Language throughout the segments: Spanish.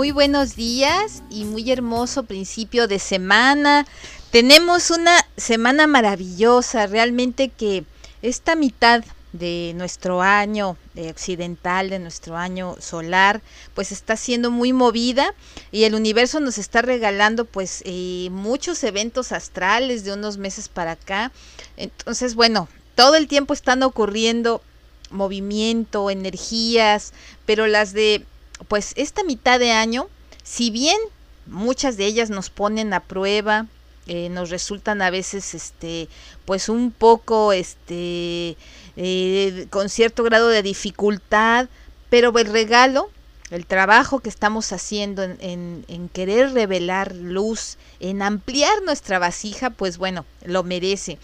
Muy buenos días y muy hermoso principio de semana. Tenemos una semana maravillosa, realmente que esta mitad de nuestro año occidental, de nuestro año solar, pues está siendo muy movida y el universo nos está regalando pues eh, muchos eventos astrales de unos meses para acá. Entonces, bueno, todo el tiempo están ocurriendo movimiento, energías, pero las de pues esta mitad de año, si bien muchas de ellas nos ponen a prueba, eh, nos resultan a veces este pues un poco este eh, con cierto grado de dificultad, pero el regalo, el trabajo que estamos haciendo en, en, querer revelar luz, en ampliar nuestra vasija, pues bueno, lo merece.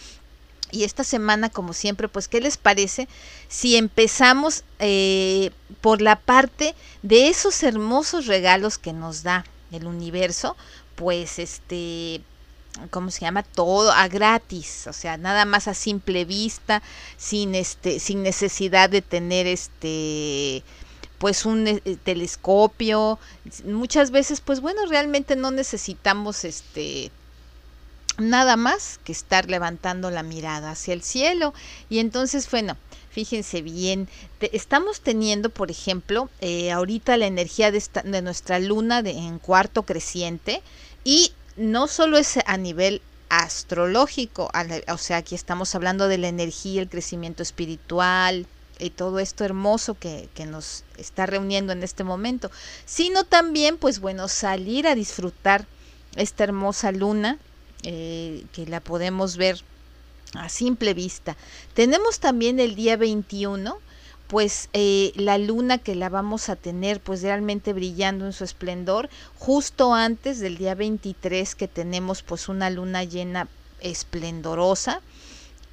Y esta semana, como siempre, pues, ¿qué les parece si empezamos eh, por la parte de esos hermosos regalos que nos da el universo? Pues, este, ¿cómo se llama? Todo a gratis, o sea, nada más a simple vista, sin, este, sin necesidad de tener, este, pues un eh, telescopio. Muchas veces, pues bueno, realmente no necesitamos, este, nada más que estar levantando la mirada hacia el cielo. Y entonces, bueno, fíjense bien, estamos teniendo, por ejemplo, eh, ahorita la energía de, esta, de nuestra luna de, en cuarto creciente y no solo es a nivel astrológico, o sea, aquí estamos hablando de la energía, el crecimiento espiritual, y todo esto hermoso que, que, nos está reuniendo en este momento, sino también, pues bueno, salir a disfrutar esta hermosa luna eh, que la podemos ver a simple vista. Tenemos también el día 21, pues eh, la luna que la vamos a tener pues realmente brillando en su esplendor, justo antes del día 23 que tenemos pues una luna llena esplendorosa.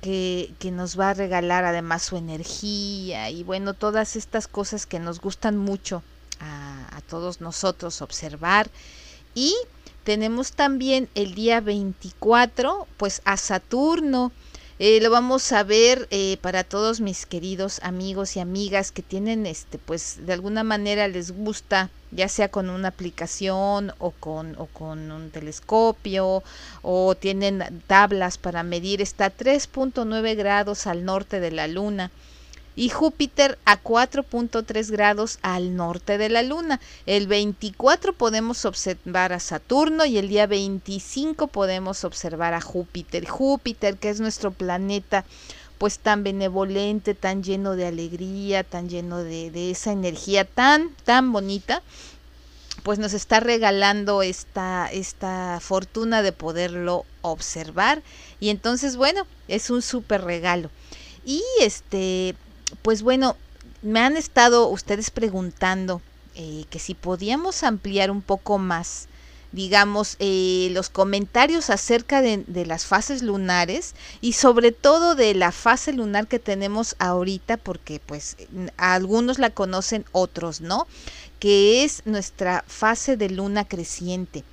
Que, que, nos va a regalar además su energía y bueno, todas estas cosas que nos gustan mucho a, a todos nosotros observar. Y tenemos también el día 24, pues a Saturno. Eh, lo vamos a ver eh, para todos mis queridos amigos y amigas que tienen, este, pues de alguna manera les gusta, ya sea con una aplicación o con, o con un telescopio o tienen tablas para medir, está a 3.9 grados al norte de la luna y Júpiter a 4.3 grados al norte de la Luna. El 24 podemos observar a Saturno y el día 25 podemos observar a Júpiter. Júpiter, que es nuestro planeta pues tan benevolente, tan lleno de alegría, tan lleno de, de esa energía tan, tan bonita, pues nos está regalando esta, esta fortuna de poderlo observar. Y entonces, bueno, es un súper regalo. Y este, pues bueno, me han estado ustedes preguntando eh, que si podíamos ampliar un poco más, digamos, eh, los comentarios acerca de, de, las fases lunares y sobre todo de la fase lunar que tenemos ahorita, porque pues algunos la conocen, otros no, que es nuestra fase de luna creciente.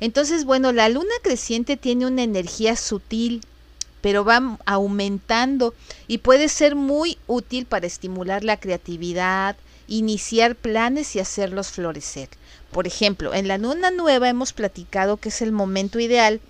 Entonces, bueno, la luna creciente tiene una energía sutil, pero va aumentando y puede ser muy útil para estimular la creatividad, iniciar planes y hacerlos florecer. Por ejemplo, en la luna nueva hemos platicado que es el momento ideal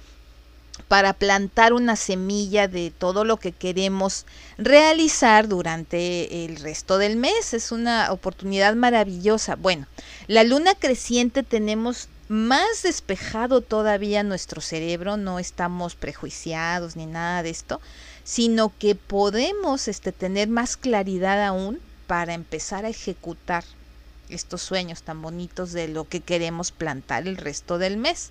para plantar una semilla de todo lo que queremos realizar durante el resto del mes. Es una oportunidad maravillosa. Bueno, la luna creciente tenemos más despejado todavía nuestro cerebro, no estamos prejuiciados ni nada de esto, sino que podemos este, tener más claridad aún para empezar a ejecutar estos sueños tan bonitos de lo que queremos plantar el resto del mes.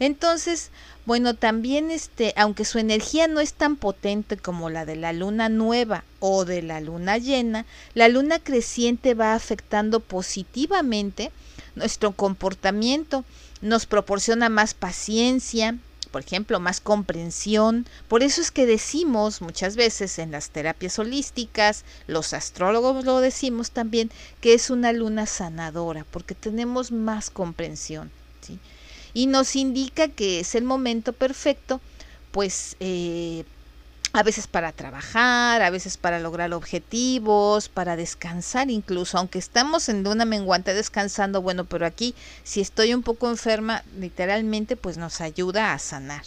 Entonces, bueno, también este, aunque su energía no es tan potente como la de la luna nueva o de la luna llena, la luna creciente va afectando positivamente nuestro comportamiento, nos proporciona más paciencia, por ejemplo, más comprensión. Por eso es que decimos muchas veces en las terapias holísticas, los astrólogos lo decimos también, que es una luna sanadora, porque tenemos más comprensión. Y nos indica que es el momento perfecto, pues eh, a veces para trabajar, a veces para lograr objetivos, para descansar incluso, aunque estamos en una menguante descansando, bueno, pero aquí si estoy un poco enferma, literalmente pues nos ayuda a sanar.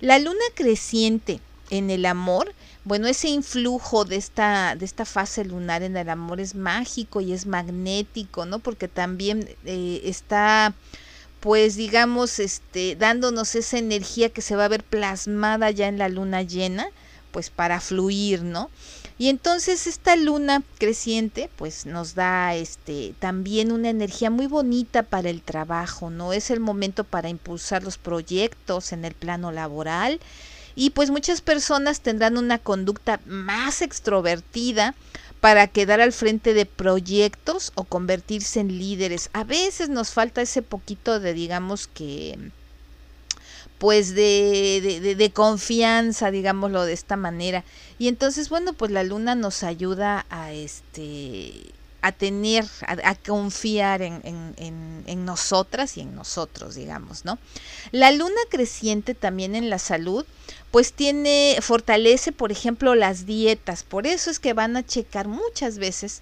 La luna creciente en el amor, bueno, ese influjo de esta, de esta fase lunar en el amor es mágico y es magnético, ¿no? Porque también eh, está pues digamos, este, dándonos esa energía que se va a ver plasmada ya en la luna llena, pues para fluir, ¿no? Y entonces esta luna creciente pues nos da este también una energía muy bonita para el trabajo, ¿no? Es el momento para impulsar los proyectos en el plano laboral y pues muchas personas tendrán una conducta más extrovertida para quedar al frente de proyectos o convertirse en líderes. A veces nos falta ese poquito de, digamos que, pues de, de, de, confianza, digámoslo de esta manera. Y entonces, bueno, pues la luna nos ayuda a este a tener, a, confiar en, en, en, nosotras y en nosotros, digamos, ¿no? La luna creciente también en la salud, pues tiene, fortalece, por ejemplo, las dietas. Por eso es que van a checar muchas veces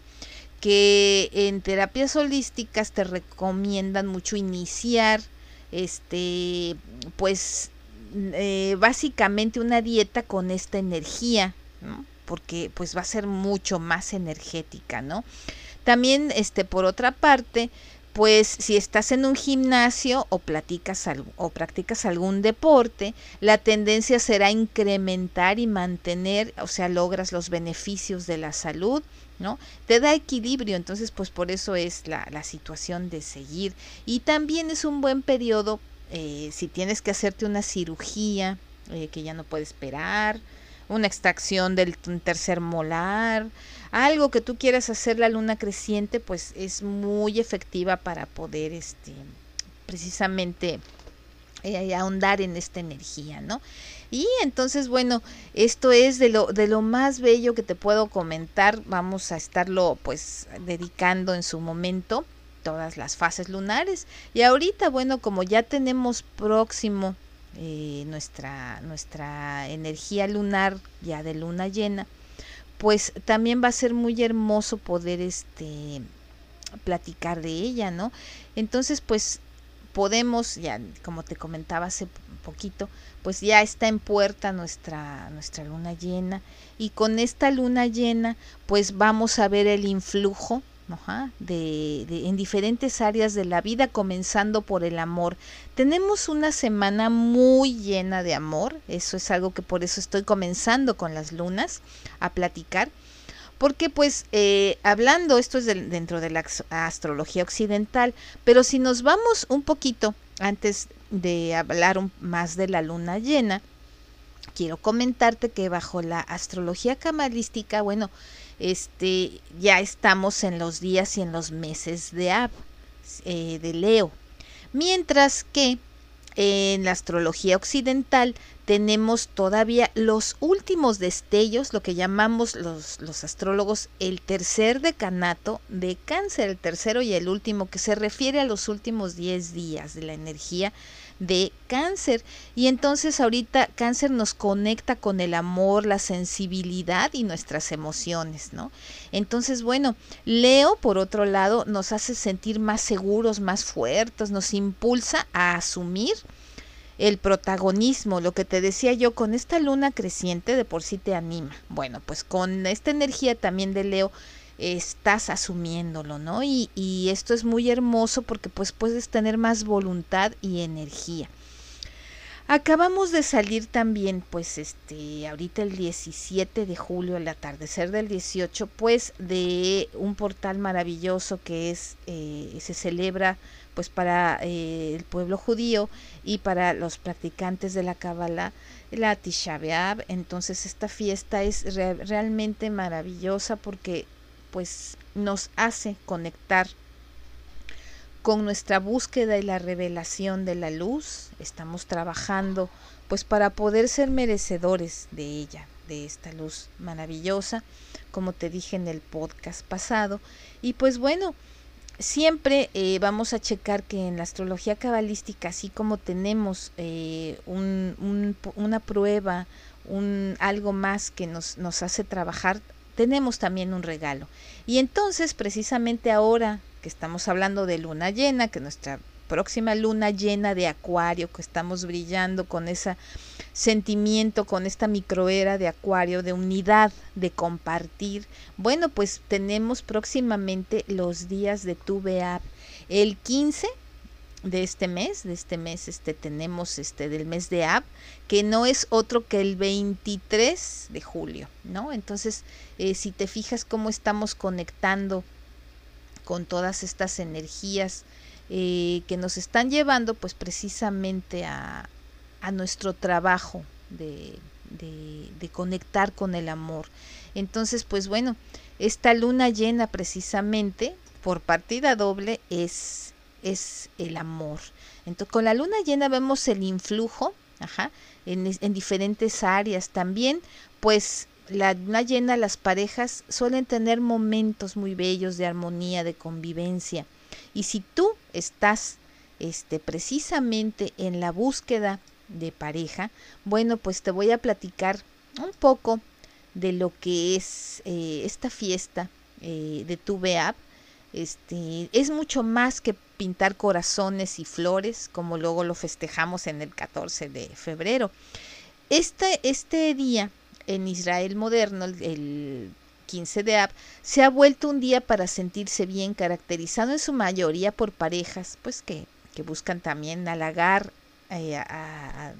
que en terapias holísticas te recomiendan mucho iniciar, este, pues, eh, básicamente una dieta con esta energía, ¿no? porque pues va a ser mucho más energética, ¿no? También, este, por otra parte, pues si estás en un gimnasio o, platicas o practicas algún deporte, la tendencia será incrementar y mantener, o sea, logras los beneficios de la salud, ¿no? Te da equilibrio, entonces pues por eso es la, la situación de seguir. Y también es un buen periodo eh, si tienes que hacerte una cirugía eh, que ya no puedes esperar, una extracción del tercer molar, algo que tú quieras hacer la luna creciente, pues es muy efectiva para poder este precisamente eh, ahondar en esta energía, ¿no? Y entonces, bueno, esto es de lo, de lo más bello que te puedo comentar. Vamos a estarlo pues dedicando en su momento todas las fases lunares. Y ahorita, bueno, como ya tenemos próximo eh, nuestra, nuestra energía lunar ya de luna llena, pues también va a ser muy hermoso poder este platicar de ella, ¿no? Entonces, pues podemos, ya como te comentaba hace poquito, pues ya está en puerta nuestra, nuestra luna llena y con esta luna llena pues vamos a ver el influjo de, en diferentes áreas de la vida, comenzando por el amor. Tenemos una semana muy llena de amor, eso es algo que por eso estoy comenzando con las lunas a platicar, porque pues eh, hablando, esto es dentro de la astrología occidental, pero si nos vamos un poquito antes de hablar más de la luna llena, quiero comentarte que bajo la astrología cabalística, bueno, este, ya estamos en los días y en los meses de Ab, eh, de Leo. Mientras que en la astrología occidental tenemos todavía los últimos destellos, lo que llamamos los, los, astrólogos el tercer decanato de cáncer, el tercero y el último, que se refiere a los últimos 10 días de la energía de cáncer. Y entonces ahorita cáncer nos conecta con el amor, la sensibilidad y nuestras emociones, ¿no? Entonces, bueno, Leo, por otro lado, nos hace sentir más seguros, más fuertes, nos impulsa a asumir el protagonismo, lo que te decía yo, con esta luna creciente de por sí te anima. Bueno, pues con esta energía también de Leo estás asumiéndolo, ¿no? Y, y esto es muy hermoso porque pues puedes tener más voluntad y energía. Acabamos de salir también, pues, este, ahorita el 17 de julio, al atardecer del 18, pues, de un portal maravilloso que es, eh, se celebra, pues, para eh, el pueblo judío y para los practicantes de la Kabbalah, la Tisha B'Av. Entonces, esta fiesta es realmente maravillosa porque, pues, nos hace conectar con nuestra búsqueda y la revelación de la luz, estamos trabajando pues para poder ser merecedores de ella, de esta luz maravillosa, como te dije en el podcast pasado. Y pues bueno, siempre eh, vamos a checar que en la astrología cabalística, así como tenemos eh, una prueba, un, algo más que nos, nos hace trabajar, tenemos también un regalo. Y entonces, precisamente ahora que estamos hablando de luna llena, que nuestra próxima luna llena de acuario, que estamos brillando con ese sentimiento, con esta microera de acuario, de unidad, de compartir. Bueno, pues tenemos próximamente los días de tu El 15 de este mes, de este mes este tenemos este del mes de Ab, que no es otro que el 23 de julio, ¿no? Entonces, eh, si te fijas cómo estamos conectando con todas estas energías eh, que nos están llevando pues precisamente a, nuestro trabajo de, de, conectar con el amor. Entonces pues bueno, esta luna llena precisamente por partida doble es, es el amor. Entonces con la luna llena vemos el influjo ajá, en, en diferentes áreas también, pues la llena, las parejas suelen tener momentos muy bellos de armonía, de convivencia. Y si tú estás este, precisamente en la búsqueda de pareja, bueno, pues te voy a platicar un poco de lo que es eh, esta fiesta eh, de tu Beab. Este, es mucho más que pintar corazones y flores, como luego lo festejamos en el 14 de febrero. Este, este día en Israel moderno, el, 15 de Ab, se ha vuelto un día para sentirse bien, caracterizado en su mayoría por parejas, pues que, que buscan también halagar eh, a,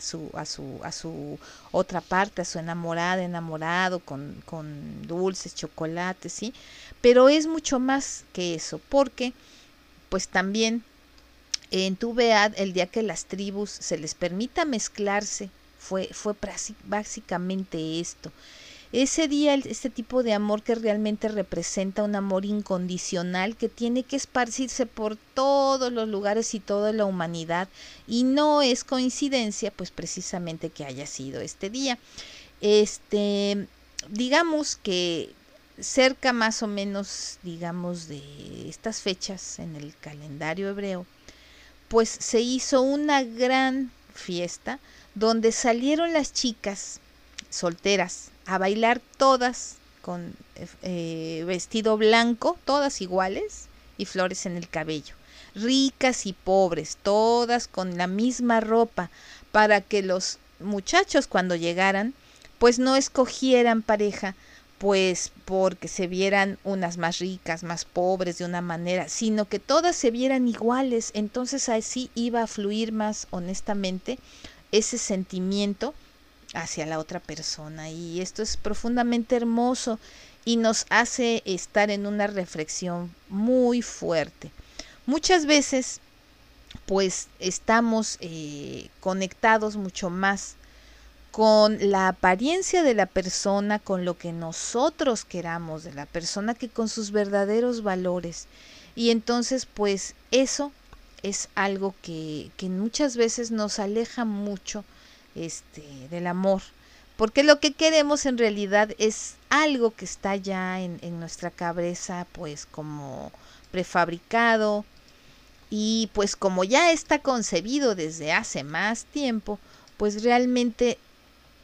su, a, su, a su otra parte, a su enamorada, enamorado, con, con dulces, chocolates, ¿sí? Pero es mucho más que eso, porque pues también en tu Bead, el día que las tribus se les permita mezclarse fue, fue básicamente esto. Ese día, este tipo de amor que realmente representa un amor incondicional que tiene que esparcirse por todos los lugares y toda la humanidad. Y no es coincidencia, pues precisamente que haya sido este día. Este, digamos que cerca más o menos, digamos, de estas fechas en el calendario hebreo, pues se hizo una gran fiesta donde salieron las chicas solteras a bailar todas con eh, vestido blanco, todas iguales y flores en el cabello, ricas y pobres, todas con la misma ropa, para que los muchachos cuando llegaran, pues no escogieran pareja, pues porque se vieran unas más ricas, más pobres de una manera, sino que todas se vieran iguales, entonces así iba a fluir más honestamente ese sentimiento hacia la otra persona. Y esto es profundamente hermoso y nos hace estar en una reflexión muy fuerte. Muchas veces, pues estamos eh, conectados mucho más con la apariencia de la persona, con lo que nosotros queramos de la persona, que con sus verdaderos valores. Y entonces, pues eso es algo que, que muchas veces nos aleja mucho este, del amor, porque lo que queremos en realidad es algo que está ya en, en nuestra cabeza, pues como prefabricado, y pues como ya está concebido desde hace más tiempo, pues realmente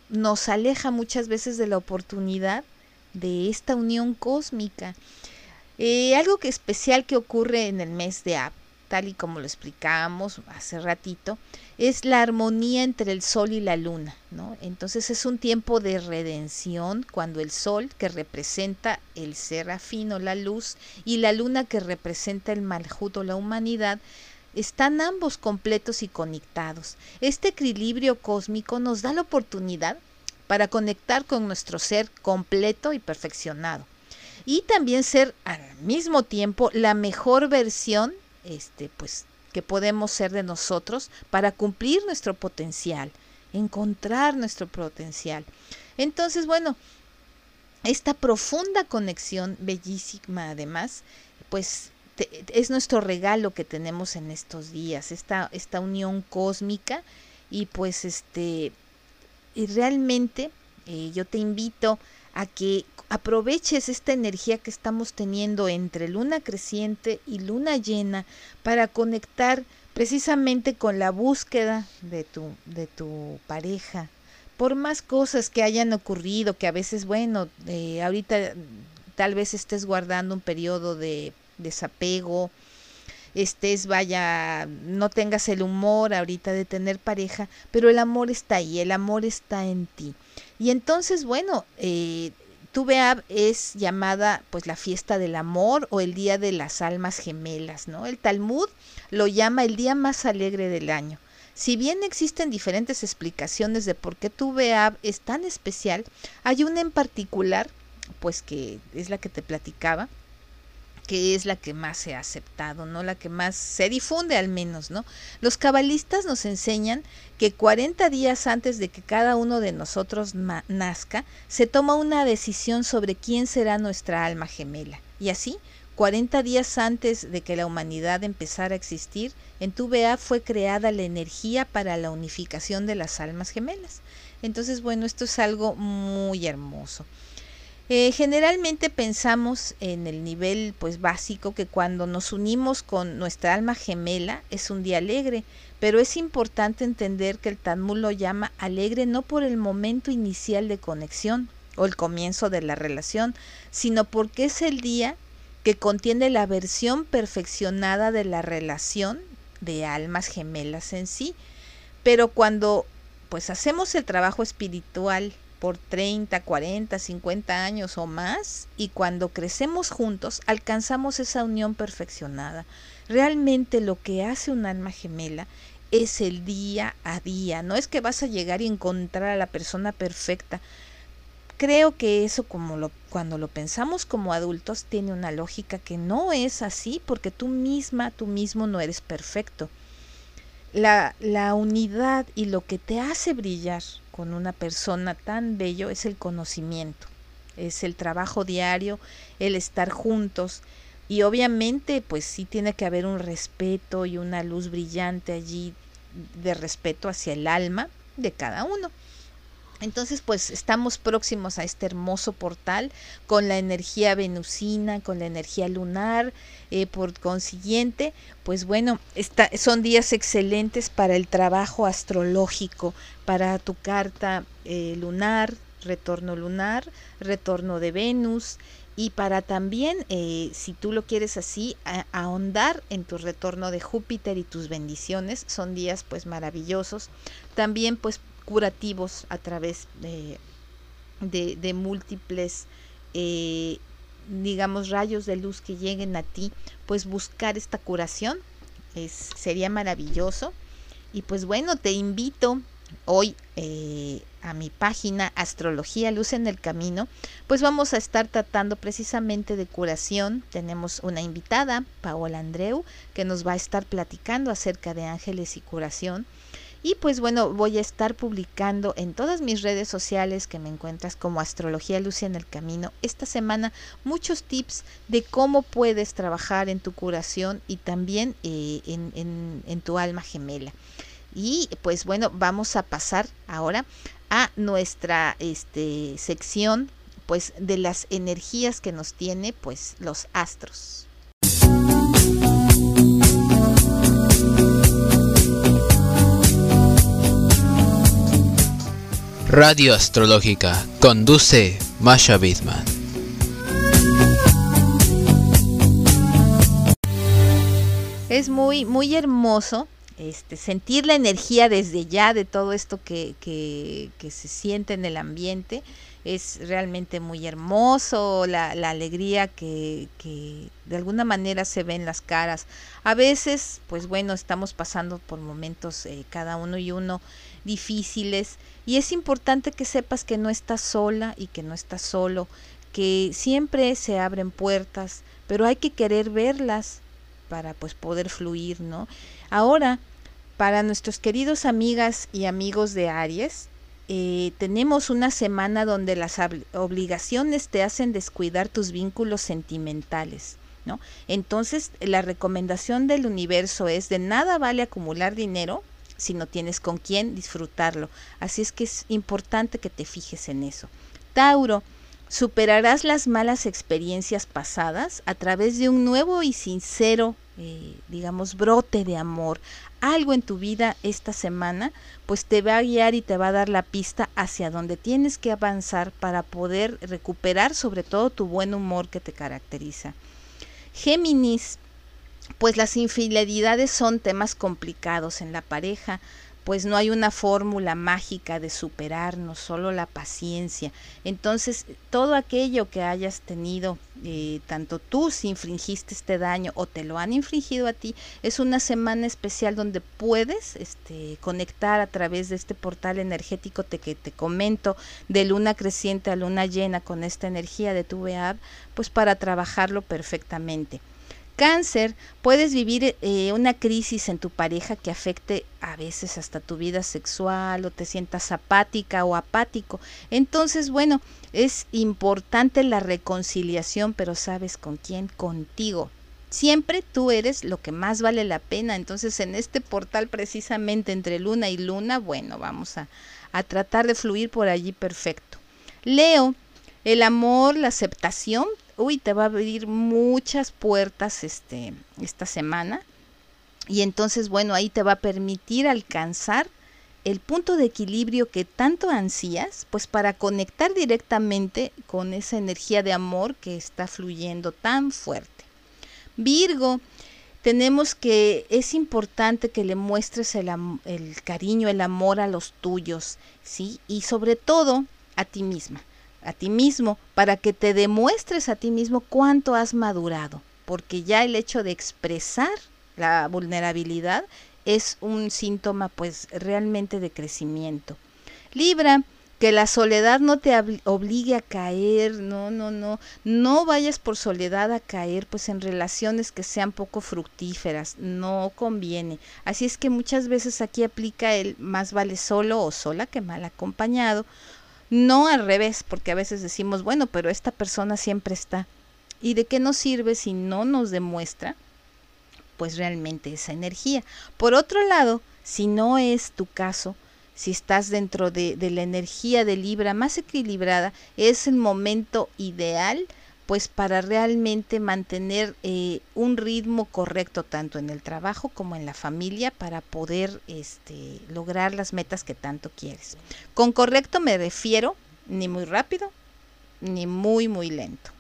nos aleja muchas veces de la oportunidad de esta unión cósmica. Eh, algo que especial que ocurre en el mes de Ab tal y como lo explicábamos hace ratito, es la armonía entre el sol y la luna, ¿no? Entonces es un tiempo de redención cuando el sol, que representa el ser afino, la luz, y la luna, que representa el maljuto, la humanidad, están ambos completos y conectados. Este equilibrio cósmico nos da la oportunidad para conectar con nuestro ser completo y perfeccionado. Y también ser al mismo tiempo la mejor versión este, pues, que podemos ser de nosotros para cumplir nuestro potencial, encontrar nuestro potencial. Entonces, bueno, esta profunda conexión, bellísima además, pues es nuestro regalo que tenemos en estos días, esta, esta unión cósmica. Y pues este, y realmente eh, yo te invito a que aproveches esta energía que estamos teniendo entre luna creciente y luna llena para conectar precisamente con la búsqueda de tu, de tu pareja, por más cosas que hayan ocurrido, que a veces, bueno, eh, ahorita tal vez estés guardando un periodo de desapego, estés, vaya, no tengas el humor ahorita de tener pareja, pero el amor está ahí, el amor está en ti. Y entonces, bueno, eh, Tuveab es llamada pues la fiesta del amor o el día de las almas gemelas, ¿no? El Talmud lo llama el día más alegre del año. Si bien existen diferentes explicaciones de por qué Tuveab es tan especial, hay una en particular, pues que es la que te platicaba, que es la que más se ha aceptado, ¿no? La que más se difunde al menos, ¿no? Los cabalistas nos enseñan que 40 días antes de que cada uno de nosotros nazca, se toma una decisión sobre quién será nuestra alma gemela. Y así, 40 días antes de que la humanidad empezara a existir, en Tuvea fue creada la energía para la unificación de las almas gemelas. Entonces, bueno, esto es algo muy hermoso. Eh, generalmente pensamos en el nivel pues básico que cuando nos unimos con nuestra alma gemela es un día alegre, pero es importante entender que el Talmud lo llama alegre no por el momento inicial de conexión o el comienzo de la relación, sino porque es el día que contiene la versión perfeccionada de la relación de almas gemelas en sí. Pero cuando pues hacemos el trabajo espiritual por 30, 40, 50 años o más y cuando crecemos juntos alcanzamos esa unión perfeccionada. Realmente lo que hace un alma gemela es el día a día, no es que vas a llegar y encontrar a la persona perfecta. Creo que eso como lo, cuando lo pensamos como adultos tiene una lógica que no es así porque tú misma, tú mismo no eres perfecto. La, la unidad y lo que te hace brillar con una persona tan bello es el conocimiento, es el trabajo diario, el estar juntos y obviamente pues sí tiene que haber un respeto y una luz brillante allí de respeto hacia el alma de cada uno. Entonces, pues estamos próximos a este hermoso portal con la energía venusina, con la energía lunar. Eh, por consiguiente, pues bueno, son días excelentes para el trabajo astrológico, para tu carta eh, lunar, retorno lunar, retorno de Venus y para también, eh, si tú lo quieres así, ahondar en tu retorno de Júpiter y tus bendiciones. Son días pues maravillosos. También pues curativos a través de, de, múltiples, eh, digamos, rayos de luz que lleguen a ti, pues buscar esta curación es, sería maravilloso. Y pues bueno, te invito hoy eh, a mi página Astrología Luz en el Camino, pues vamos a estar tratando precisamente de curación. Tenemos una invitada, Paola Andreu, que nos va a estar platicando acerca de ángeles y curación. Y pues bueno, voy a estar publicando en todas mis redes sociales que me encuentras como Astrología Lucia en el Camino esta semana muchos tips de cómo puedes trabajar en tu curación y también eh, en, en tu alma gemela. Y pues bueno, vamos a pasar ahora a nuestra este, sección pues de las energías que nos tiene pues los astros. Radio Astrológica conduce Masha Bidman. Es muy, muy hermoso este, sentir la energía desde ya de todo esto que, que, que se siente en el ambiente es realmente muy hermoso, la, la alegría que, que, de alguna manera se ve en las caras. A veces, pues bueno, estamos pasando por momentos eh, cada uno y uno difíciles y es importante que sepas que no estás sola y que no estás solo, que siempre se abren puertas, pero hay que querer verlas para pues poder fluir, ¿no? Ahora, para nuestros queridos amigas y amigos de Aries, eh, tenemos una semana donde las obligaciones te hacen descuidar tus vínculos sentimentales. ¿no? Entonces, la recomendación del universo es de nada vale acumular dinero si no tienes con quién disfrutarlo. Así es que es importante que te fijes en eso. Tauro, superarás las malas experiencias pasadas a través de un nuevo y sincero, eh, digamos, brote de amor algo en tu vida esta semana, pues te va a guiar y te va a dar la pista hacia donde tienes que avanzar para poder recuperar sobre todo tu buen humor que te caracteriza. Géminis, pues las infidelidades son temas complicados en la pareja, pues no hay una fórmula mágica de superarnos, solo la paciencia. Entonces, todo aquello que hayas tenido, eh, tanto tú si infringiste este daño o te lo han infringido a ti, es una semana especial donde puedes este, conectar a través de este portal energético que te comento, de luna creciente a luna llena con esta energía de tu VEAD, pues para trabajarlo perfectamente. Cáncer, puedes vivir eh, una crisis en tu pareja que afecte a veces hasta tu vida sexual o te sientas apática o apático. Entonces, bueno, es importante la reconciliación, pero ¿sabes con quién? Contigo. Siempre tú eres lo que más vale la pena. Entonces, en este portal precisamente entre luna y luna, bueno, vamos a, a tratar de fluir por allí perfecto. Leo, el amor, la aceptación uy, te va a abrir muchas puertas este, esta semana. Y entonces, bueno, ahí te va a permitir alcanzar el punto de equilibrio que tanto ansías, pues para conectar directamente con esa energía de amor que está fluyendo tan fuerte. Virgo, tenemos que es importante que le muestres el, el cariño, el amor a los tuyos, ¿sí? Y sobre todo a ti misma a ti mismo para que te demuestres a ti mismo cuánto has madurado, porque ya el hecho de expresar la vulnerabilidad es un síntoma pues realmente de crecimiento. Libra, que la soledad no te obligue a caer, no, no, no, no vayas por soledad a caer pues en relaciones que sean poco fructíferas, no conviene. Así es que muchas veces aquí aplica el más vale solo o sola que mal acompañado, no al revés, porque a veces decimos, bueno, pero esta persona siempre está. ¿Y de qué nos sirve si no nos demuestra, pues realmente esa energía? Por otro lado, si no es tu caso, si estás dentro de, de la energía de Libra más equilibrada, es el momento ideal pues para realmente mantener eh, un ritmo correcto tanto en el trabajo como en la familia para poder este, lograr las metas que tanto quieres. Con correcto me refiero ni muy rápido ni muy muy lento.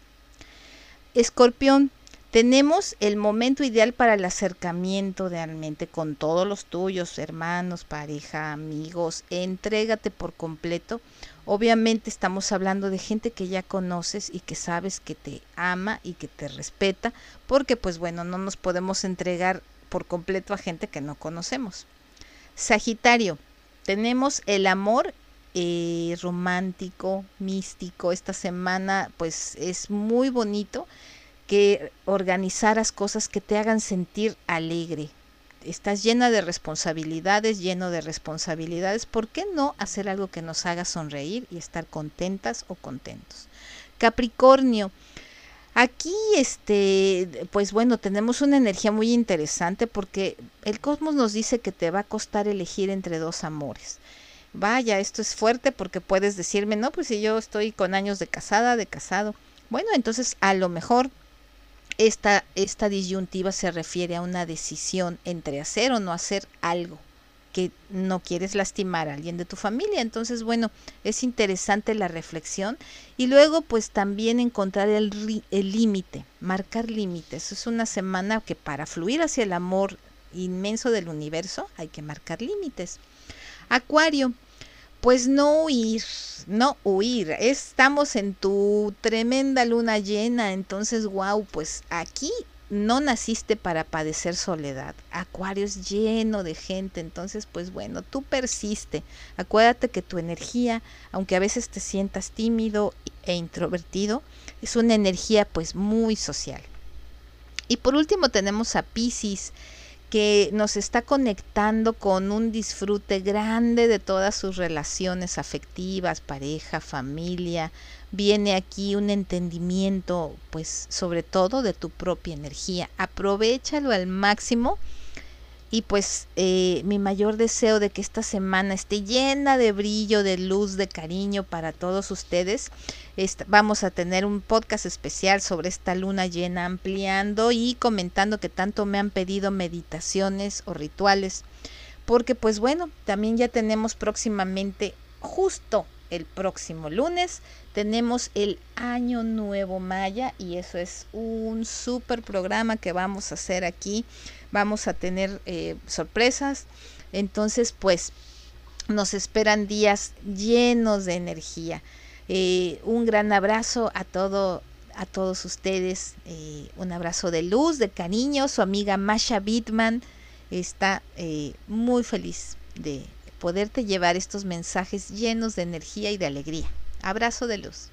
Escorpión, tenemos el momento ideal para el acercamiento realmente con todos los tuyos, hermanos, pareja, amigos. Entrégate por completo Obviamente estamos hablando de gente que ya conoces y que sabes que te ama y que te respeta, porque pues bueno, no nos podemos entregar por completo a gente que no conocemos. Sagitario, tenemos el amor eh, romántico, místico. Esta semana pues es muy bonito que organizaras cosas que te hagan sentir alegre, estás llena de responsabilidades, lleno de responsabilidades, ¿por qué no hacer algo que nos haga sonreír y estar contentas o contentos? Capricornio, aquí este, pues bueno, tenemos una energía muy interesante porque el cosmos nos dice que te va a costar elegir entre dos amores. Vaya, esto es fuerte porque puedes decirme, no, pues si yo estoy con años de casada, de casado. Bueno, entonces a lo mejor esta, esta disyuntiva se refiere a una decisión entre hacer o no hacer algo que no quieres lastimar a alguien de tu familia. Entonces, bueno, es interesante la reflexión y luego pues también encontrar el límite, marcar límites. Es una semana que para fluir hacia el amor inmenso del universo hay que marcar límites. Acuario, pues no huir, no huir. Estamos en tu tremenda luna llena, entonces, wow, pues aquí no naciste para padecer soledad. Acuario es lleno de gente, entonces pues bueno, tú persiste. Acuérdate que tu energía, aunque a veces te sientas tímido e introvertido, es una energía pues muy social. Y por último tenemos a Pisces que nos está conectando con un disfrute grande de todas sus relaciones afectivas, pareja, familia. Viene aquí un entendimiento, pues sobre todo de tu propia energía. Aprovechalo al máximo y pues eh, mi mayor deseo de que esta semana esté llena de brillo, de luz, de cariño para todos ustedes. vamos a tener un podcast especial sobre esta luna llena, ampliando y comentando que tanto me han pedido meditaciones o rituales. Porque pues bueno, también ya tenemos próximamente, justo el próximo lunes, tenemos el Año Nuevo Maya y eso es un súper programa que vamos a hacer aquí vamos a tener eh, sorpresas. Entonces, pues, nos esperan días llenos de energía. Eh, un gran abrazo a todo a todos ustedes, eh, un abrazo de luz, de cariño. Su amiga Masha Bitman está muy feliz de poderte llevar estos mensajes llenos de energía y de alegría. Abrazo de luz.